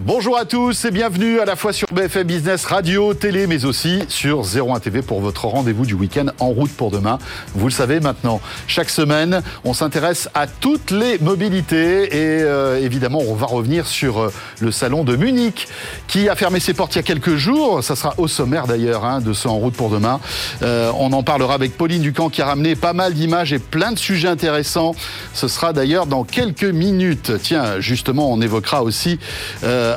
Bonjour à tous et bienvenue à la fois sur BFM Business Radio, télé, mais aussi sur 01 TV pour votre rendez-vous du week-end en route pour demain. Vous le savez maintenant, chaque semaine, on s'intéresse à toutes les mobilités et euh, évidemment, on va revenir sur euh, le salon de Munich qui a fermé ses portes il y a quelques jours. Ça sera au sommaire d'ailleurs hein, de ce en route pour demain. Euh, on en parlera avec Pauline Ducamp qui a ramené pas mal d'images et plein de sujets intéressants. Ce sera d'ailleurs dans quelques minutes. Tiens, justement, on évoquera aussi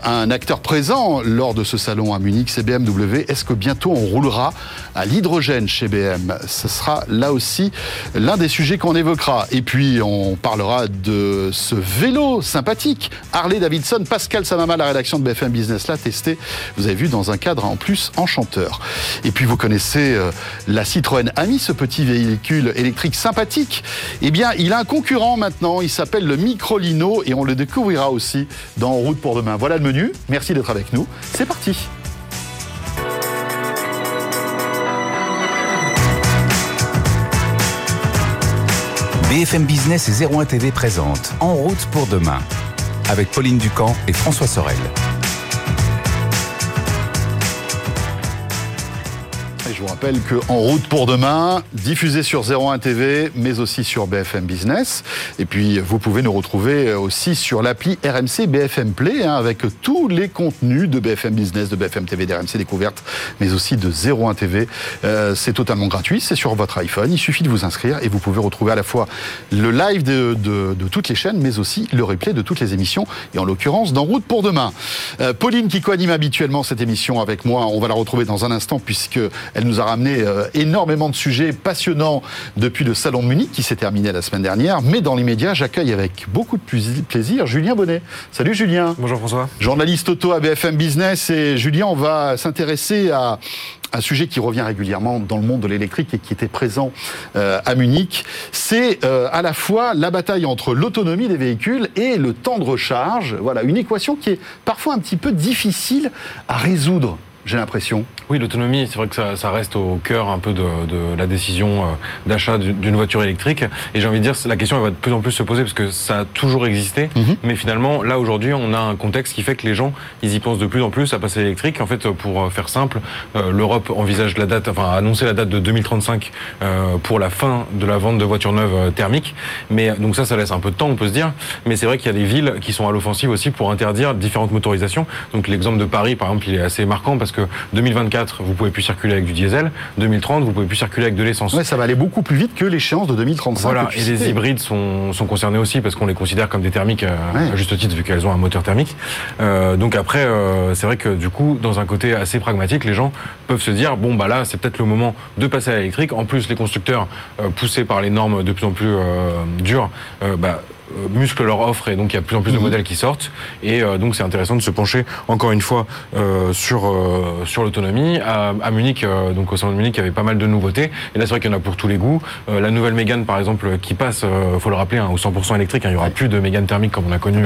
un acteur présent lors de ce salon à Munich, c'est BMW. Est-ce que bientôt on roulera à l'hydrogène chez BM Ce sera là aussi l'un des sujets qu'on évoquera. Et puis on parlera de ce vélo sympathique. Harley Davidson, Pascal Samama, la rédaction de BFM Business l'a testé. Vous avez vu dans un cadre en plus enchanteur. Et puis vous connaissez euh, la Citroën Ami, ce petit véhicule électrique sympathique. Eh bien, il a un concurrent maintenant. Il s'appelle le Microlino et on le découvrira aussi dans route pour demain. Voilà le menu. Merci d'être avec nous. C'est parti. BFM Business et 01 TV présente En route pour demain avec Pauline Ducamp et François Sorel. Rappelle que En route pour demain, diffusé sur 01 TV, mais aussi sur BFM Business. Et puis, vous pouvez nous retrouver aussi sur l'appli RMC BFM Play, hein, avec tous les contenus de BFM Business, de BFM TV, d'RMC Découverte, mais aussi de 01 TV. Euh, c'est totalement gratuit, c'est sur votre iPhone. Il suffit de vous inscrire et vous pouvez retrouver à la fois le live de toutes les chaînes, mais aussi le replay de toutes les émissions, et en l'occurrence d'En route pour demain. Euh, Pauline qui coanime habituellement cette émission avec moi, on va la retrouver dans un instant puisque elle nous a ramené euh, énormément de sujets passionnants depuis le salon de Munich qui s'est terminé la semaine dernière. Mais dans l'immédiat, j'accueille avec beaucoup de plaisir Julien Bonnet. Salut Julien. Bonjour François. Journaliste auto à BFM Business et Julien, on va s'intéresser à un sujet qui revient régulièrement dans le monde de l'électrique et qui était présent euh, à Munich. C'est euh, à la fois la bataille entre l'autonomie des véhicules et le temps de recharge. Voilà, une équation qui est parfois un petit peu difficile à résoudre, j'ai l'impression. Oui, l'autonomie, c'est vrai que ça, ça reste au cœur un peu de, de la décision euh, d'achat d'une voiture électrique. Et j'ai envie de dire, la question elle va de plus en plus se poser parce que ça a toujours existé. Mhm. Mais finalement, là aujourd'hui, on a un contexte qui fait que les gens, ils y pensent de plus en plus à passer à l'électrique. En fait, pour euh, faire simple, euh, l'Europe envisage la date, enfin a annoncé la date de 2035 euh, pour la fin de la vente de voitures neuves thermiques. Mais donc ça, ça laisse un peu de temps, on peut se dire. Mais c'est vrai qu'il y a des villes qui sont à l'offensive aussi pour interdire différentes motorisations. Donc l'exemple de Paris, par exemple, il est assez marquant parce que 2024, vous pouvez plus circuler avec du diesel. 2030, vous pouvez plus circuler avec de l'essence. Ouais, ça va aller beaucoup plus vite que l'échéance de 2035. Voilà, et les hybrides sont, sont concernés aussi parce qu'on les considère comme des thermiques euh, Ouais. à juste titre vu qu'elles ont un moteur thermique. Euh, donc après, euh, c'est vrai que du coup, dans un côté assez pragmatique, les gens peuvent se dire bon bah là, c'est peut-être le moment de passer à l'électrique. En plus, les constructeurs euh, poussés par les normes de plus en plus dures, bah, euh, musclent leur offre et donc il y a de plus en plus de modèles qui sortent. Et euh, donc c'est intéressant de se pencher encore une fois euh, sur euh, sur l'autonomie. À, à Munich euh, donc au salon de Munich il y avait pas mal de nouveautés. Et là c'est vrai qu'il y en a pour tous les goûts. Euh, la nouvelle Mégane par exemple qui passe euh, faut le rappeler hein, au 100% électrique hein, il y aura plus de Mégane thermique comme on a connu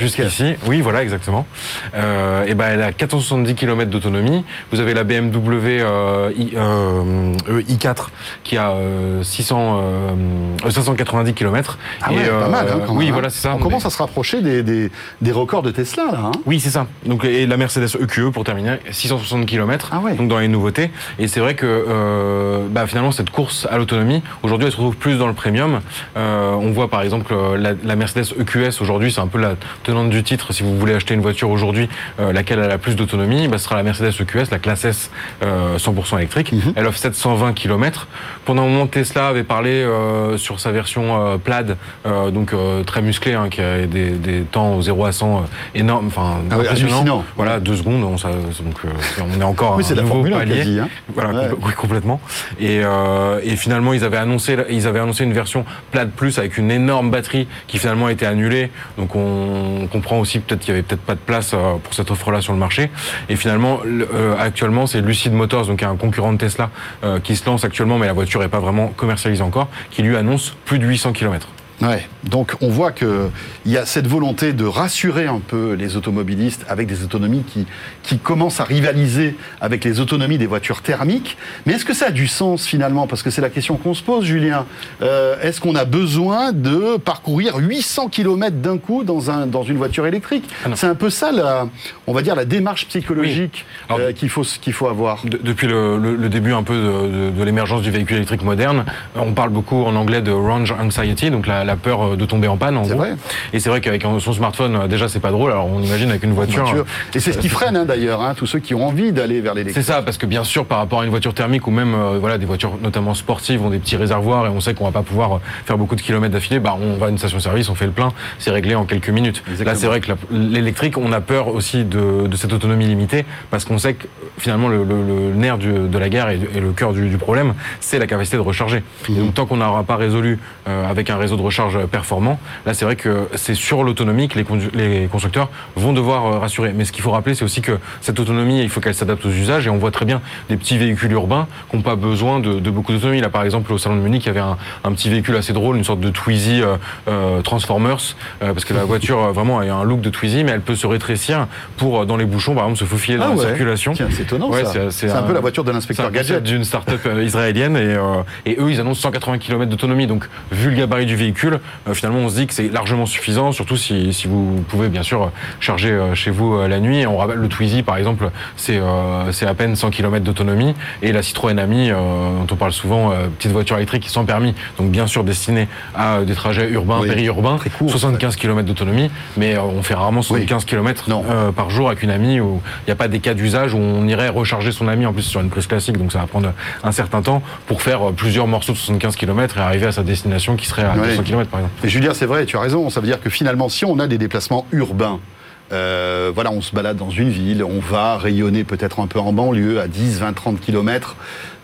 jusqu'ici. Oui voilà exactement. Euh, et ben elle a 470 km d'autonomie. Vous avez la BMW euh, i, euh, euh, i4 qui a euh, 600 euh, 590 km Ah ouais, pas mal, hein, oui même, voilà c'est ça On commence à se rapprocher des, des, des records de Tesla, là. hein. oui, c'est ça. Donc et la Mercedes EQE pour terminer, 660 km. Ah ouais. Donc dans les nouveautés. Et c'est vrai que euh, bah, finalement cette course à l'autonomie aujourd'hui elle se retrouve plus dans le premium. Euh, on voit par exemple euh, la, la Mercedes EQS aujourd'hui c'est un peu la tenante du titre. Si vous voulez acheter une voiture aujourd'hui, euh, laquelle a la plus d'autonomie, bah, ce sera la Mercedes EQS, la classe S euh, 100% électrique. Elle offre 720 km. Pendant un moment Tesla avait parlé euh, sur sa version euh, Plaid, euh, donc euh, très musclée, hein, qui a des, des temps au 0 à 100 euh, énormes, enfin Ah oui. Voilà, deux secondes, on, ça- donc euh, on est encore Oui, à c'est un la nouveau Formule 1 palier. quasi, hein. Voilà, Ouais. oui, complètement. Et, euh, et finalement, ils avaient annoncé, ils avaient annoncé une version Plaid Plus avec une énorme batterie qui finalement a été annulée. Donc on comprend aussi peut-être qu'il y avait peut-être pas de place pour cette offre-là sur le marché. Et finalement, le- euh, actuellement, c'est Lucid Motors, donc un concurrent de Tesla, euh, qui se lance actuellement, mais la voiture est pas vraiment commercialisée encore, qui lui annonce plus de 800 km. Ouais. Donc on voit qu'il y a cette volonté de rassurer un peu les automobilistes avec des autonomies qui, qui commencent à rivaliser avec les autonomies des voitures thermiques. Mais est-ce que ça a du sens finalement? Parce que c'est la question qu'on se pose, Julien. Euh, est-ce qu'on a besoin de parcourir 800 km d'un coup dans, un, dans une voiture électrique? Ah. C'est un peu ça, la, on va dire, la démarche psychologique Oui. Euh, qu'il faut, qu'il faut avoir. De- depuis le, le- le début un peu de, de- de l'émergence du véhicule électrique moderne, euh, on parle beaucoup en anglais de range anxiety, donc la, la peur euh, de tomber en panne en C'est gros. vrai. Et c'est vrai qu'avec son smartphone, euh, déjà c'est pas drôle. Alors on imagine avec une voiture. Voiture. euh, Et c'est ce qui freine hein, d'ailleurs, hein, tous ceux qui ont envie d'aller vers C'est l'électrique. ça, parce que bien sûr, par rapport à une voiture thermique ou même euh, voilà des voitures notamment sportives ont des petits réservoirs et on sait qu'on va pas pouvoir faire beaucoup de kilomètres d'affilée. Bah, on va à une station-service, on fait le plein, c'est réglé en quelques minutes. Exactement. Là, c'est vrai que l'électrique, on a peur aussi de, de cette autonomie limitée parce qu'on sait que finalement le, le- le nerf du- de la guerre et, le cœur du, du problème, c'est la capacité de recharger. Et donc tant qu'on n'aura pas résolu euh, avec un réseau de recharge performant, là c'est vrai que c'est sur l'autonomie que les, les constructeurs vont devoir euh, rassurer. Mais ce qu'il faut rappeler, c'est aussi que cette autonomie, il faut qu'elle s'adapte aux usages. Et on voit très bien des petits véhicules urbains qui n'ont pas besoin de, de beaucoup d'autonomie. Là, par exemple, au salon de Munich, il y avait un, un petit véhicule assez drôle, une sorte de Twizy euh, euh, Transformers, euh, parce que la voiture vraiment a un look de Twizy, mais elle peut se rétrécir pour dans les bouchons, par exemple, se faufiler dans Ah la ouais. circulation. C'est étonnant Ouais, c'est- un, un- peu la voiture de l'inspecteur Gadget. d'une start-up israélienne et, euh, et eux ils annoncent 180 km d'autonomie donc vu le gabarit du véhicule euh, finalement on se dit que c'est largement suffisant surtout si, si vous pouvez bien sûr euh, charger euh, chez vous la nuit. On rappelle le Twizy par exemple c'est à peine 100 km d'autonomie. Et la Citroën Ami dont on parle souvent petite voiture électrique sans permis donc bien sûr destinée à des trajets urbains Oui, périurbains très court, 75 km d'autonomie. Mais on fait rarement 75 km Non. par jour avec une amie où il n'y a pas des cas d'usage où on irait recharger son ami en plus sur une prise classique. Donc ça va prendre un certain temps pour faire plusieurs morceaux de 75 km et arriver à sa destination qui serait à Ouais. 200 km Et Julien, c'est vrai, tu as raison. Ça veut dire que finalement, si on a des déplacements urbains, euh, voilà, on se balade dans une ville, on va rayonner peut-être un peu en banlieue, à 10, 20, 30 kilomètres.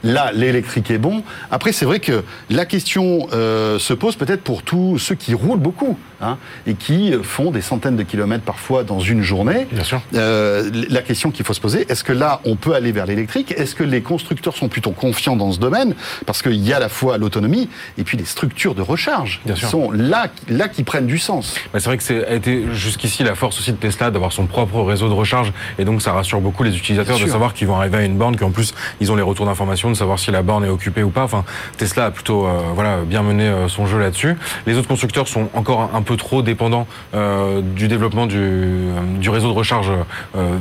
Là, l'électrique est bon. Après, c'est vrai que la question euh, se pose peut-être pour tous ceux qui roulent beaucoup hein, et qui font des centaines de kilomètres parfois dans une journée. Bien sûr. Euh, la question qu'il faut se poser, est-ce que là, on peut aller vers l'électrique? Est-ce que les constructeurs sont plutôt confiants dans ce domaine? Parce qu'il y a à la fois l'autonomie et puis les structures de recharge Bien qui sûr. sont là, là qui prennent du sens. Bah, c'est vrai que c'est été jusqu'ici la force aussi de Tesla d'avoir son propre réseau de recharge et donc ça rassure beaucoup les utilisateurs de savoir qu'ils vont arriver à une borne qu'en plus ils ont les retours d'informations de savoir si la borne est occupée ou pas. Enfin Tesla a plutôt euh, voilà bien mené euh, son jeu là-dessus. Les autres constructeurs sont encore un peu trop dépendants euh, du développement du, du réseau de recharge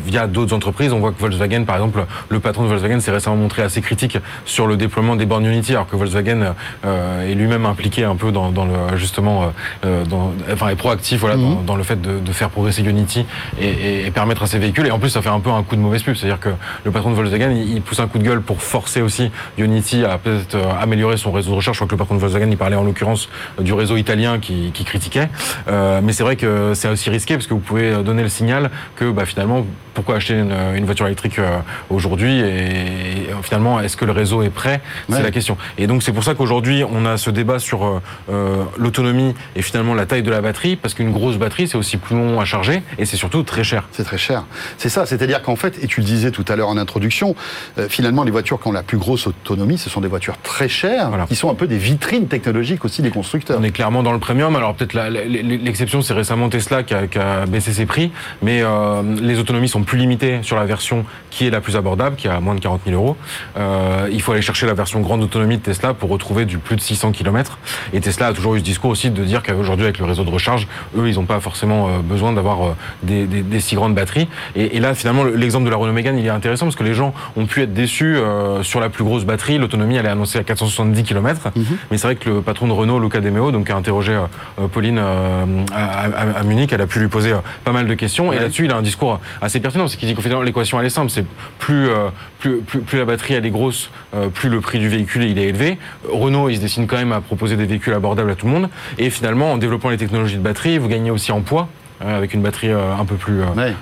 via d'autres entreprises. On voit que Volkswagen par exemple le patron de Volkswagen s'est récemment montré assez critique sur le déploiement des bornes Unity alors que Volkswagen est lui-même impliqué un peu dans, dans le justement dans, enfin est proactif voilà dans, dans le fait de, de faire progresser Unity et, et- et permettre à ses véhicules et en plus ça fait un peu un coup de mauvaise pub c'est-à-dire que le patron de Volkswagen il, il pousse un coup de gueule pour forcer aussi Unity à peut-être euh, améliorer son réseau de recherche. Je crois que le patron de Volkswagen il parlait en l'occurrence euh, du réseau italien qui, critiquait. Euh, mais c'est vrai que c'est aussi risqué parce que vous pouvez donner le signal que bah, finalement pourquoi acheter une, une voiture électrique euh, aujourd'hui et, finalement est-ce que le réseau est prêt? Ouais. c'est la question et donc c'est pour ça qu'aujourd'hui on a ce débat sur euh, euh, l'autonomie et finalement la taille de la batterie parce qu'une grosse batterie c'est aussi plus long à charger et c'est surtout très cher C'est très cher. C'est ça, c'est-à-dire qu'en fait, et tu le disais tout à l'heure en introduction, euh, finalement, les voitures qui ont la plus grosse autonomie, ce sont des voitures très chères, Voilà. qui sont un peu des vitrines technologiques aussi des constructeurs. On est clairement dans le premium. Alors peut-être l'exception, c'est récemment Tesla qui a, qui a baissé ses prix, mais euh, les autonomies sont plus limitées sur la version qui est la plus abordable, qui a moins de 40 000 euros. Euh, il faut aller chercher la version grande autonomie de Tesla pour retrouver du plus de 600 km. Et Tesla a toujours eu ce discours aussi de dire qu'aujourd'hui avec le réseau de recharge, eux, ils n'ont pas forcément euh, besoin d'avoir euh, des, des- des si grandes batteries. Et, et là, finalement, le- l'exemple de la Renault Mégane, il est intéressant parce que les gens ont pu être déçus euh, sur la plus grosse batterie. L'autonomie, elle est annoncée à 470 km. Mais c'est vrai que le patron de Renault, Luca De Meo, donc a interrogé euh, Pauline à, à- à Munich, elle a pu lui poser pas mal de questions. Et là-dessus, il a un discours assez pertinent. C'est qu'il dit final, l'équation, elle est simple. C'est plus, euh, plus, la batterie, elle est grosse, euh, plus le prix du véhicule, il est élevé. Renault, il se destine quand même à proposer des véhicules abordables à tout le monde. Et finalement, en développant les technologies de batterie, vous gagnez aussi en poids. Euh, Avec une batterie euh, un peu plus, euh, Ouais.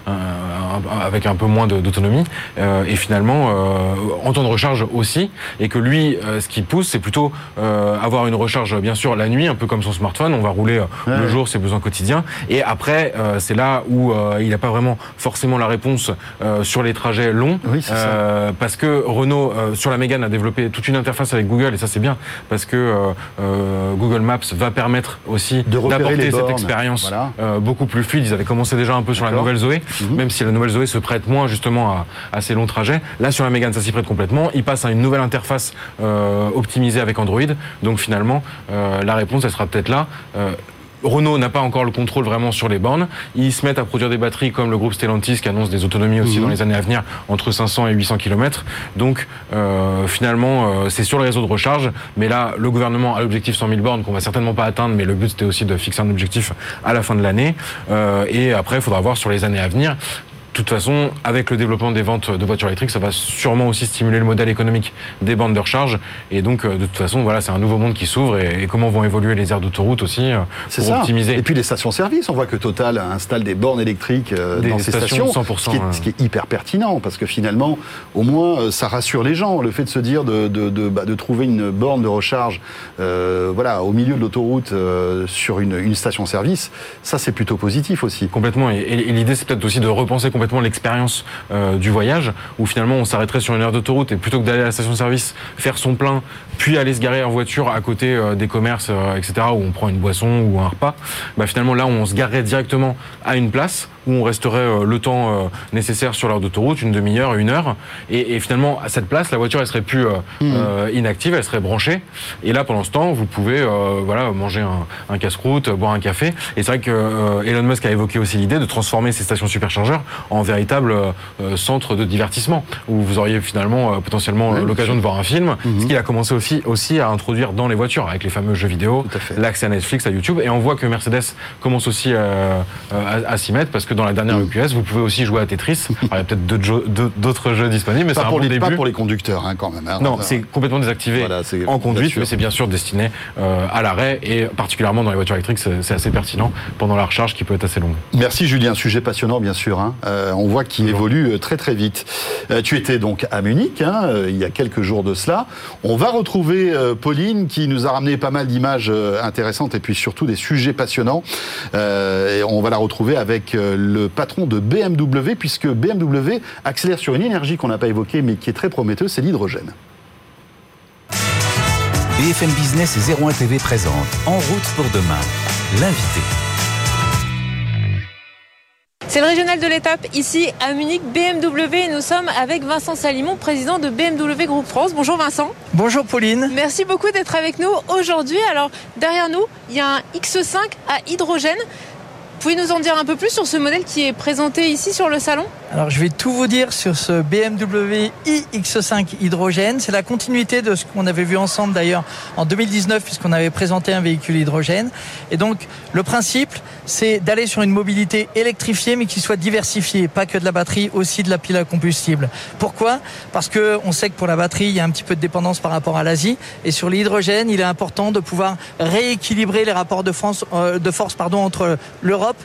avec un peu moins d'autonomie, et finalement en temps de recharge aussi, et que lui, ce qui pousse, c'est plutôt avoir une recharge bien sûr la nuit, un peu comme son smartphone, on va rouler le jour ses besoins quotidiens, et après c'est là où il n'a pas vraiment forcément la réponse sur les trajets longs, parce que Renault sur la Mégane a développé toute une interface avec Google, et ça c'est bien, parce que Google Maps va permettre aussi d'apporter cette expérience beaucoup plus fluide. Ils avaient commencé déjà un peu sur la nouvelle Zoé, mhm. même si la nouvelle Zoé se prête moins justement à, ces longs trajets. Là, sur la Mégane, ça s'y prête complètement. Il passe à une nouvelle interface euh, optimisée avec Android. Donc finalement, euh, la réponse, elle sera peut-être là. Euh, Renault n'a pas encore le contrôle vraiment sur les bornes. Ils se mettent à produire des batteries comme le groupe Stellantis qui annonce des autonomies aussi mhm. dans les années à venir entre 500 et 800 km. Donc euh, finalement, euh, c'est sur le réseau de recharge. Mais là, le gouvernement a l'objectif 100 000 bornes qu'on va certainement pas atteindre. Mais le but c'était aussi de fixer un objectif à la fin de l'année. Euh, et après, il faudra voir sur les années à venir de toute façon, avec le développement des ventes de voitures électriques, ça va sûrement aussi stimuler le modèle économique des bandes de recharge. Et donc, euh, de toute façon, voilà, c'est un nouveau monde qui s'ouvre. Et, comment vont évoluer les aires d'autoroute aussi euh, pour ça. optimiser. Et puis les stations-service, on voit que Total installe des bornes électriques euh, dans ces stations, 100%, ce, qui est, ce, qui est, hyper pertinent parce que finalement, au moins, ça rassure les gens. Le fait de se dire de, de, de, bah, de trouver une borne de recharge, euh, voilà, au milieu de l'autoroute sur une, une station-service, ça c'est plutôt positif aussi. Complètement. Et, et l'idée, c'est peut-être aussi de repenser complètement l'expérience euh, du voyage, où finalement on s'arrêterait sur une aire d'autoroute et plutôt que d'aller à la station-service, faire son plein, puis aller se garer en voiture à côté euh, des commerces, euh, etc., où on prend une boisson ou un repas, bah finalement là on se garerait directement à une place où on resterait euh, le temps euh, nécessaire sur l'heure d'autoroute, une demi-heure, une heure. Et, finalement, à cette place, la voiture, elle serait plus euh, mmh. inactive, elle serait branchée. Et là, pendant ce temps, vous pouvez voilà, manger un, casse-croûte, boire un café. Et c'est vrai que Elon Musk a évoqué aussi l'idée de transformer ces stations superchargeurs en véritable centre de divertissement, où vous auriez finalement potentiellement l'occasion de voir un film, mmh. ce qu'il a commencé aussi, aussi à introduire dans les voitures, avec les fameux jeux vidéo, l'accès à Netflix, à YouTube. Et on voit que Mercedes commence aussi à, à s'y mettre, parce que dans la dernière mm. EQS, vous pouvez aussi jouer à Tetris. il y a peut-être d'autres jeux, disponibles, mais c'est un bon début. Pas pour les conducteurs, hein, quand même. Hein. non, c'est complètement désactivé en conduite, mais c'est bien sûr destiné euh, à l'arrêt et particulièrement dans les voitures électriques, c'est assez pertinent pendant la recharge qui peut être assez longue. Merci Julien, sujet passionnant bien sûr. Hein. Euh, on voit qu'il évolue euh, très très vite. tu étais donc à Munich il y a quelques jours de cela. On va retrouver Pauline qui nous a ramené pas mal d'images intéressantes et puis surtout des sujets passionnants. et on va la retrouver avec le patron de BMW, puisque BMW accélère sur une énergie qu'on n'a pas évoquée, mais qui est très prometteuse, c'est l'hydrogène. BFM Business et 01 TV présente En route pour demain, l'invité. C'est le régional de l'étape ici à Munich, BMW, et nous sommes avec Vincent Salimon, président de BMW Group France. Bonjour Vincent. Bonjour Pauline. Merci beaucoup d'être avec nous aujourd'hui. Alors derrière nous, il y a un X5 à hydrogène. Pouvez nous en dire un peu plus sur ce modèle qui est présenté ici sur le salon? Alors je vais tout vous dire sur ce BMW iX5 hydrogène. C'est la continuité de ce qu'on avait vu ensemble d'ailleurs en 2019 puisqu'on avait présenté un véhicule hydrogène. Et donc le principe c'est d'aller sur une mobilité électrifiée mais qui soit diversifiée, pas que de la batterie, aussi de la pile à combustible. Pourquoi? Parce que on sait que pour la batterie il y a un petit peu de dépendance par rapport à l'Asie et sur l'hydrogène il est important de pouvoir rééquilibrer les rapports de, euh, force entre l'Europe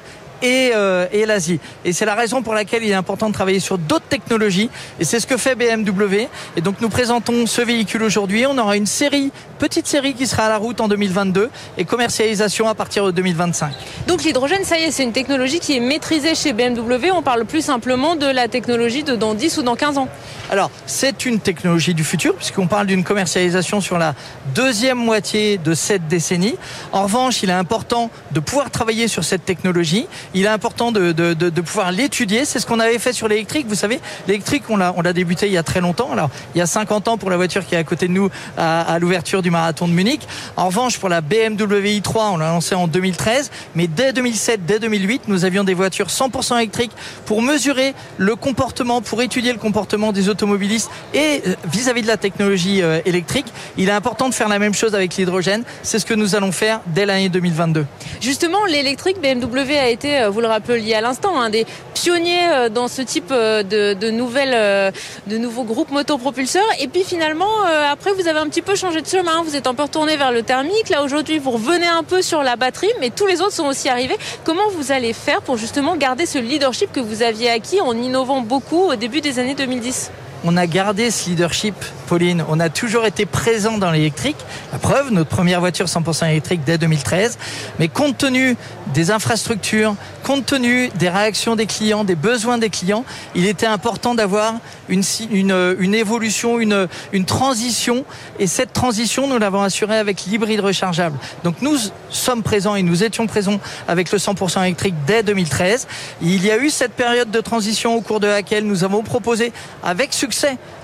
et, euh, et l'Asie. Et c'est la raison pour laquelle il est important de travailler sur d'autres technologies. Et c'est ce que fait BMW. Et donc nous présentons ce véhicule aujourd'hui. On aura une série, petite série qui sera à la route en 2022 et commercialisation à partir de 2025. Donc l'hydrogène, ça y est, c'est une technologie qui est maîtrisée chez BMW. On parle plus simplement de la technologie de dans 10 ou dans 15 ans. Alors c'est une technologie du futur puisqu'on parle d'une commercialisation sur la deuxième moitié de cette décennie. En revanche, il est important de pouvoir travailler sur cette technologie il est important de, de, de, pouvoir l'étudier. C'est ce qu'on avait fait sur l'électrique. Vous savez, l'électrique, on l'a, on l'a débuté il y a très longtemps. Alors, il y a 50 ans pour la voiture qui est à côté de nous à, à l'ouverture du marathon de Munich. En revanche, pour la BMW i3, on l'a lancé en 2013. Mais dès 2007, dès 2008, nous avions des voitures 100% électriques pour mesurer le comportement, pour étudier le comportement des automobilistes et euh, vis-à-vis de la technologie euh, électrique. Il est important de faire la même chose avec l'hydrogène. C'est ce que nous allons faire dès l'année 2022. Justement, l'électrique BMW a été été, vous le rappeliez à l'instant, un des pionniers dans ce type de, nouvelles, de nouveaux groupes motopropulseurs. Et puis finalement, après, vous avez un petit peu changé de chemin. Vous êtes un peu retourné vers le thermique. Là, aujourd'hui, vous revenez un peu sur la batterie, mais tous les autres sont aussi arrivés. Comment vous allez faire pour justement garder ce leadership que vous aviez acquis en innovant beaucoup au début des années 2010 on a gardé ce leadership, Pauline. On a toujours été présent dans l'électrique. La preuve, notre première voiture 100% électrique dès 2013. Mais compte tenu des infrastructures, compte tenu des réactions des clients, des besoins des clients, il était important d'avoir une, une, évolution, une, une transition. Et cette transition, nous l'avons assurée avec l'hybride rechargeable. Donc nous sommes présents et nous étions présents avec le 100% électrique dès 2013. Il y a eu cette période de transition au cours de laquelle nous avons proposé avec succès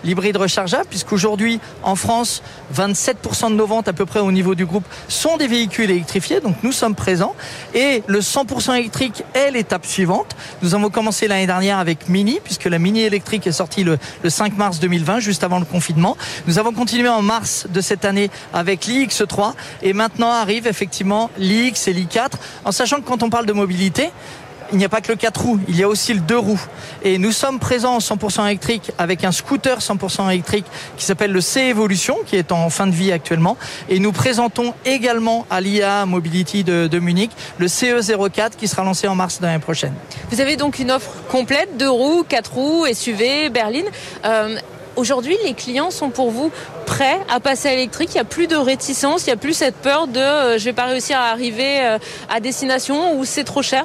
l'hybride rechargeable, puisqu'aujourd'hui, en France, 27% de nos ventes à peu près au niveau du groupe sont des véhicules électrifiés, donc nous sommes présents. Et le 100% électrique est l'étape suivante. Nous avons commencé l'année dernière avec Mini, puisque la Mini électrique est sortie le, 5 mars 2020, juste avant le confinement. Nous avons continué en mars de cette année avec l'IX3, et maintenant arrive effectivement l'IX et l'I4, en sachant que quand on parle de mobilité, il n'y a pas que le 4 roues, il y a aussi le 2 roues. Et nous sommes présents en 100% électrique avec un scooter 100% électrique qui s'appelle le C Evolution, qui est en fin de vie actuellement. Et nous présentons également à l'IA Mobility de, Munich le CE04 qui sera lancé en mars de l'année prochaine. Vous avez donc une offre complète, 2 roues, 4 roues, SUV, berline. Euh, aujourd'hui, les clients sont pour vous prêts à passer à l'électrique. Il n'y a plus de réticence, il n'y a plus cette peur de euh, je vais pas réussir à arriver euh, à destination ou c'est trop cher?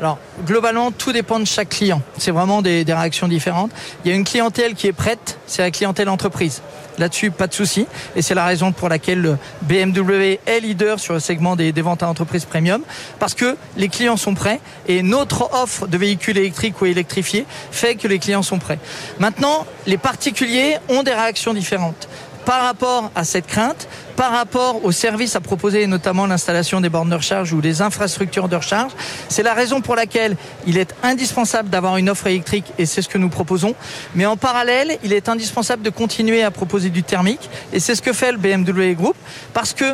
Alors, globalement, tout dépend de chaque client. C'est vraiment des, réactions différentes. Il y a une clientèle qui est prête, c'est la clientèle entreprise. Là-dessus, pas de souci. Et c'est la raison pour laquelle le BMW est leader sur le segment des, ventes à entreprise premium. Parce que les clients sont prêts et notre offre de véhicules électriques ou électrifiés fait que les clients sont prêts. Maintenant, les particuliers ont des réactions différentes par rapport à cette crainte, par rapport aux services à proposer, notamment l'installation des bornes de recharge ou des infrastructures de recharge. C'est la raison pour laquelle il est indispensable d'avoir une offre électrique et c'est ce que nous proposons. Mais en parallèle, il est indispensable de continuer à proposer du thermique et c'est ce que fait le BMW Group parce que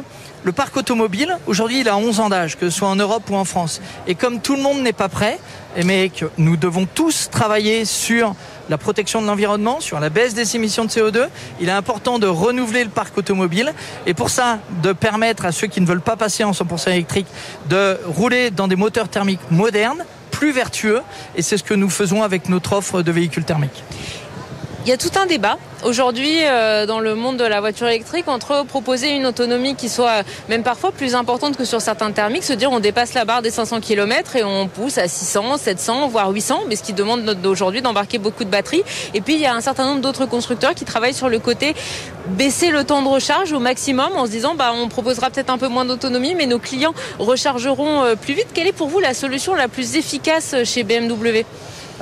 le parc automobile, aujourd'hui, il a 11 ans d'âge, que ce soit en Europe ou en France. Et comme tout le monde n'est pas prêt, mais que nous devons tous travailler sur la protection de l'environnement, sur la baisse des émissions de CO2. Il est important de renouveler le parc automobile et pour ça, de permettre à ceux qui ne veulent pas passer en 100% électrique de rouler dans des moteurs thermiques modernes, plus vertueux et c'est ce que nous faisons avec notre offre de véhicules thermiques. Il y a tout un débat aujourd'hui euh, dans le monde de la voiture électrique entre proposer une autonomie qui soit même parfois plus importante que sur certains thermiques, se dire on dépasse la barre des 500 km et on pousse à 600, 700, voire 800, mais ce qui demande aujourd'hui d'embarquer beaucoup de batteries. Et puis il y a un certain nombre d'autres constructeurs qui travaillent sur le côté baisser le temps de recharge au maximum en se disant bah on proposera peut-être un peu moins d'autonomie mais nos clients rechargeront euh, plus vite. Quelle est pour vous la solution la plus efficace chez BMW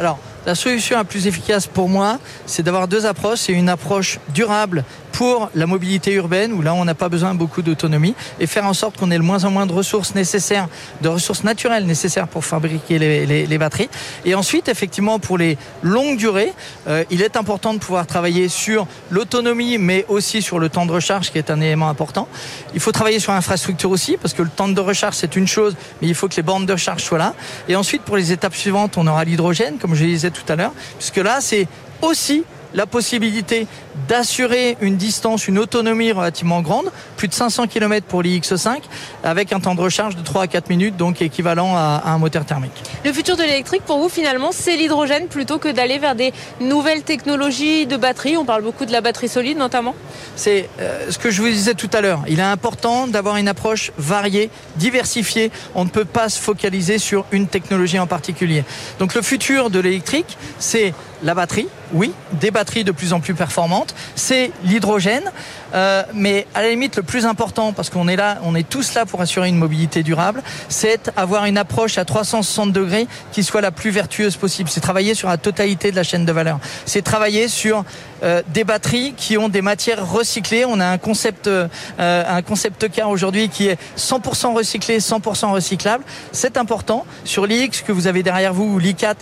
Alors la solution la plus efficace pour moi, c'est d'avoir deux approches. C'est une approche durable pour la mobilité urbaine, où là on n'a pas besoin beaucoup d'autonomie, et faire en sorte qu'on ait le moins en moins de ressources nécessaires, de ressources naturelles nécessaires pour fabriquer les, batteries. Et ensuite, effectivement, pour les longues durées, euh, il est important de pouvoir travailler sur l'autonomie, mais aussi sur le temps de recharge, qui est un élément important. Il faut travailler sur l'infrastructure aussi, parce que le temps de recharge, c'est une chose, mais il faut que les bornes de recharge soient là. Et ensuite, pour les étapes suivantes, on aura l'hydrogène, comme je disais tout à l'heure, puisque là, c'est aussi la possibilité d'assurer une distance, une autonomie relativement grande, plus de 500 km pour l'IX5, avec un temps de recharge de 3 à 4 minutes, donc équivalent à, un moteur thermique. Le futur de l'électrique, pour vous, finalement, c'est l'hydrogène plutôt que d'aller vers des nouvelles technologies de batterie. On parle beaucoup de la batterie solide, notamment. C'est euh, ce que je vous disais tout à l'heure. Il est important d'avoir une approche variée, diversifiée. On ne peut pas se focaliser sur une technologie en particulier. Donc le futur de l'électrique, c'est la batterie, oui, des batteries de plus en plus performantes, c'est l'hydrogène, euh, mais à la limite le plus important, parce qu'on est là, on est tous là pour assurer une mobilité durable, c'est avoir une approche à 360 degrés qui soit la plus vertueuse possible. C'est travailler sur la totalité de la chaîne de valeur. C'est travailler sur euh, des batteries qui ont des matières recyclées. On a un concept, euh, un concept car aujourd'hui qui est 100% recyclé, 100% recyclable. C'est important. Sur l'IX que vous avez derrière vous, ou l'I4,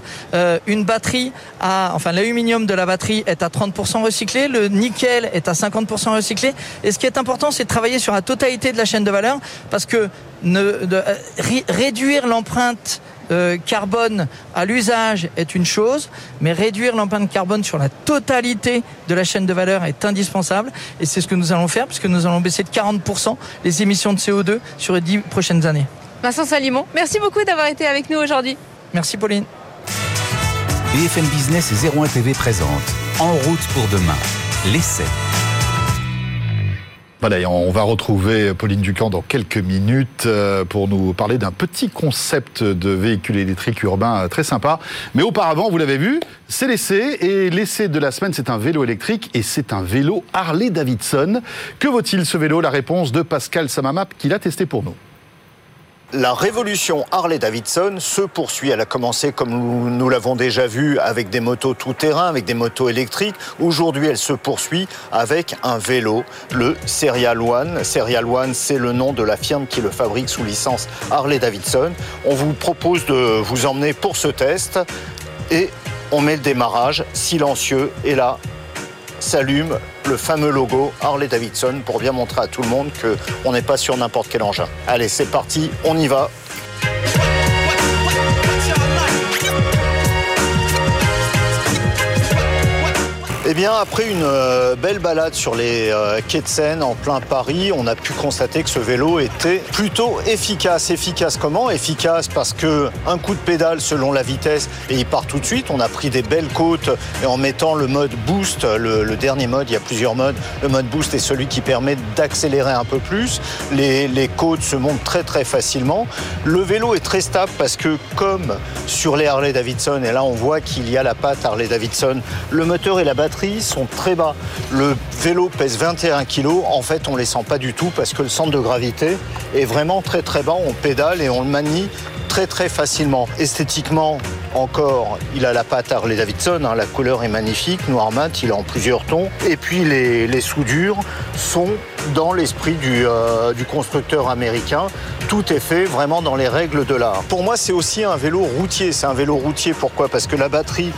une batterie à, enfin l'aluminium de la batterie est à 30% recyclé, le nickel est à 50% recyclé. Et ce qui est important, c'est de travailler sur la totalité de la chaîne de valeur parce que ne, de, réduire l'empreinte euh, carbone à l'usage est une chose, mais réduire l'empreinte carbone sur la totalité de la chaîne de valeur est indispensable. Et c'est ce que nous allons faire, puisque nous allons baisser de 40% les émissions de CO2 sur les dix prochaines années. Vincent Salimon, merci beaucoup d'avoir été avec nous aujourd'hui. Merci Pauline. BFM Business et 01 TV présente En route pour demain, l'essai. Voilà, on va retrouver Pauline Ducamp dans quelques minutes euh, pour nous parler d'un petit concept de véhicule électrique urbain très sympa. Mais auparavant, vous l'avez vu, c'est l'essai. Et l'essai de la semaine, c'est un vélo électrique et c'est un vélo Harley-Davidson. Que vaut-il ce vélo? La réponse de Pascal Samamap qui l'a testé pour nous. La révolution Harley-Davidson se poursuit. Elle a commencé, comme nous, l'avons déjà vu, avec des motos tout-terrain, avec des motos électriques. Aujourd'hui, elle se poursuit avec un vélo, le Serial One. Serial One, c'est le nom de la firme qui le fabrique sous licence Harley-Davidson. On vous propose de vous emmener pour ce test et on met le démarrage silencieux. Et là, s'allume le fameux logo Harley Davidson pour bien montrer à tout le monde qu'on n'est pas sur n'importe quel engin. Allez, c'est parti, on y va. Eh bien, après une euh, belle balade sur les euh, quais de Seine en plein Paris, on a pu constater que ce vélo était plutôt efficace. Efficace comment? Efficace parce que un coup de pédale selon la vitesse et il part tout de suite. On a pris des belles côtes et en mettant le mode boost, le, dernier mode, il y a plusieurs modes. Le mode boost est celui qui permet d'accélérer un peu plus. Les, les côtes se montent très très facilement. Le vélo est très stable parce que comme sur les Harley Davidson, et là on voit qu'il y a la patte Harley Davidson, le moteur et la batterie sont très bas. Le vélo pèse 21 kg. En fait, on ne les sent pas du tout parce que le centre de gravité est vraiment très très bas. On pédale et on le manie très très facilement. Esthétiquement, encore, il a la patte Harley Davidson, hein. la couleur est magnifique, noir mat, il est en plusieurs tons. Et puis les, soudures sont dans l'esprit du, euh, du, constructeur américain. Tout est fait vraiment dans les règles de l'art. Pour moi, c'est aussi un vélo routier. C'est un vélo routier, pourquoi? Parce que la batterie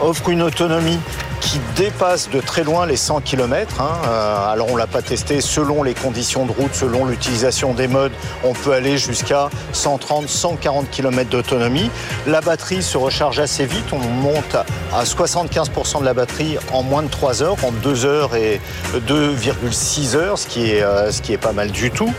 offre une autonomie qui dépasse de très loin les 100 km. Hein. Euh, alors on l'a pas testé selon les conditions de route, selon l'utilisation des modes, on peut aller jusqu'à 130, 140 km d'autonomie. La batterie se recharge assez vite, on monte à 75% de la batterie en moins de 3 heures, en 2 heures et 2,6 heures, ce qui est, euh, ce qui est pas mal du tout.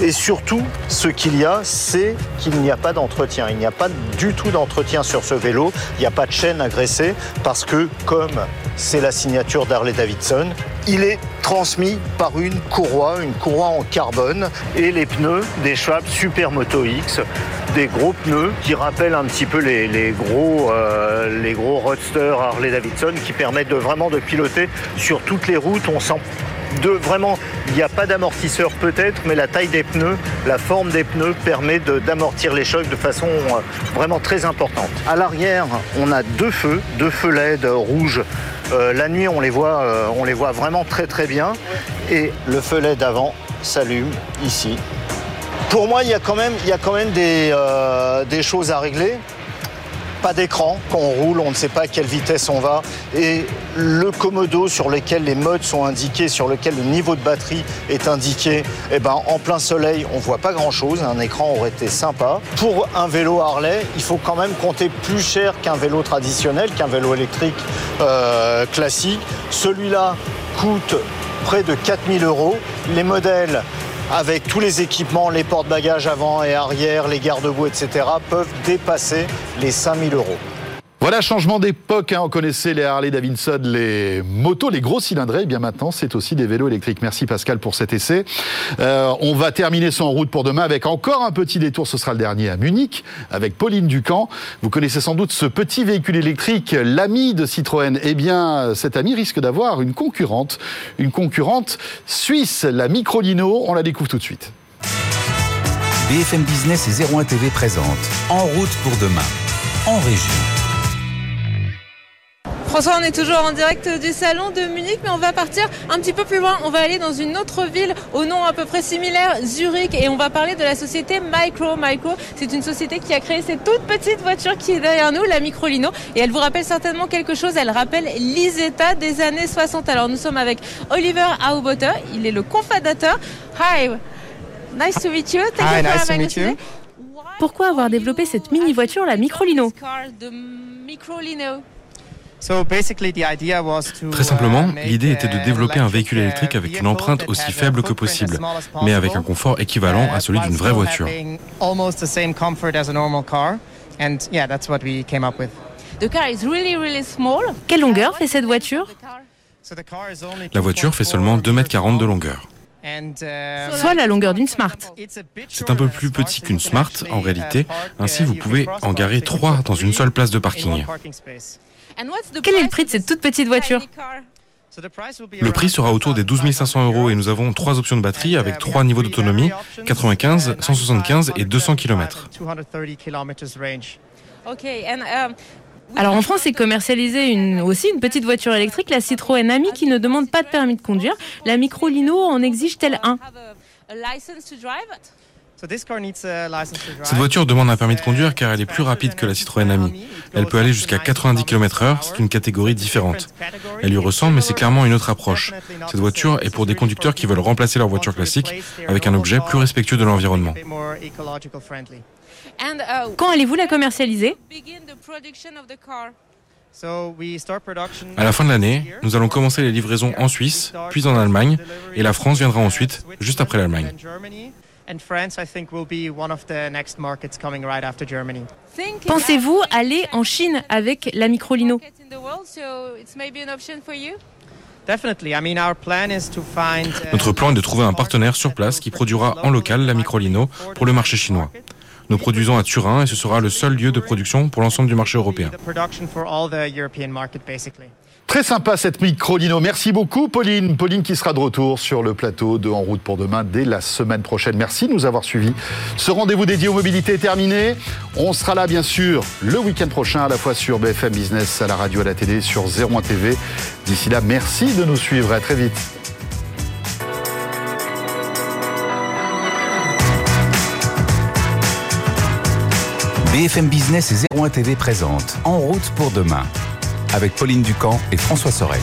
Et surtout, ce qu'il y a, c'est qu'il n'y a pas d'entretien. Il n'y a pas du tout d'entretien sur ce vélo. Il n'y a pas de chaîne graisser parce que, comme c'est la signature d'Harley Davidson, il est transmis par une courroie, une courroie en carbone et les pneus des Schwab Supermoto X, des gros pneus qui rappellent un petit peu les, gros, euh, gros roadsters Harley Davidson qui permettent de vraiment de piloter sur toutes les routes. On vraiment, il n'y a pas d'amortisseur peut-être, mais la taille des pneus, la forme des pneus permet d'amortir les chocs de façon euh, vraiment très importante. À l'arrière, on a deux feux, deux feux LED rouges. Euh, la nuit, on les, voit, euh, on les voit vraiment très très bien. Et le feu LED avant s'allume ici. Pour moi, il y a quand même, il y a quand même des choses à régler pas d'écran. Quand on roule, on ne sait pas à quelle vitesse on va. Et le commodo sur lequel les modes sont indiqués, sur lequel le niveau de batterie est indiqué, eh ben, en plein soleil, on voit pas grand-chose. Un écran aurait été sympa. Pour un vélo Harley, il faut quand même compter plus cher qu'un vélo traditionnel, qu'un vélo électrique euh, classique. Celui-là coûte près de 4000 euros. Les modèles avec tous les équipements, les porte-bagages avant et arrière, les garde-boue, etc., peuvent dépasser les 5000 euros. Voilà, changement d'époque. Hein. On connaissait les Harley Davidson, les motos, les gros cylindrés. Et eh bien maintenant, c'est aussi des vélos électriques. Merci Pascal pour cet essai. Euh, on va terminer son route pour demain avec encore un petit détour. Ce sera le dernier à Munich avec Pauline Ducamp. Vous connaissez sans doute ce petit véhicule électrique, l'ami de Citroën. Eh bien, cet ami risque d'avoir une concurrente, une concurrente suisse, la Microlino. On la découvre tout de suite. BFM Business et 01 TV présente En route pour demain, en région. François, on est toujours en direct du salon de Munich, mais on va partir un petit peu plus loin. On va aller dans une autre ville au nom à peu près similaire, Zurich, et on va parler de la société Micro. Micro, c'est une société qui a créé cette toute petite voiture qui est derrière nous, la Microlino, et elle vous rappelle certainement quelque chose. Elle rappelle l'Isetta des années 60. Alors nous sommes avec Oliver Aubotter, il est le cofondateur. Hi, nice to meet you. Hi, nice to meet you. pourquoi avoir développé cette mini voiture, la Microlino Très simplement, l'idée était de développer un véhicule électrique avec une empreinte aussi faible que possible, mais avec un confort équivalent à celui d'une vraie voiture. Quelle longueur fait cette voiture? La voiture fait seulement 2,40 m de longueur. Soit la longueur d'une Smart. C'est un peu plus petit qu'une Smart en réalité, ainsi vous pouvez en garer trois dans une seule place de parking. Quel est le prix de cette toute petite voiture le prix sera autour des 12 500 euros et nous avons trois options de batterie avec trois niveaux d'autonomie, 95, 175 et 200 km. Alors en France est commercialisée une, aussi une petite voiture électrique, la Citroën Ami, qui ne demande pas de permis de conduire. La Microlino en exige-t-elle un? Cette voiture demande un permis de conduire car elle est plus rapide que la Citroën Ami. Elle peut aller jusqu'à 90 km/h, c'est une catégorie différente. Elle lui ressemble, mais c'est clairement une autre approche. Cette voiture est pour des conducteurs qui veulent remplacer leur voiture classique avec un objet plus respectueux de l'environnement. Quand allez-vous la commercialiser? À la fin de l'année, nous allons commencer les livraisons en Suisse, puis en Allemagne, et la France viendra ensuite, juste après l'Allemagne. Pensez-vous aller en Chine avec la Microlino? Notre plan est de trouver un partenaire sur place qui produira en local la Microlino pour le marché chinois. Nous produisons à Turin et ce sera le seul lieu de production pour l'ensemble du marché européen. Très sympa cette micro-lino. Merci beaucoup Pauline. Pauline qui sera de retour sur le plateau de En route pour demain dès la semaine prochaine. Merci de nous avoir suivis. Ce rendez-vous dédié aux mobilités est terminé. On sera là bien sûr le week-end prochain à la fois sur BFM Business, à la radio, à la télé, sur 01 TV. D'ici là, merci de nous suivre. À très vite. BFM Business et 01 TV présente En route pour demain avec Pauline Ducamp et François Sorel.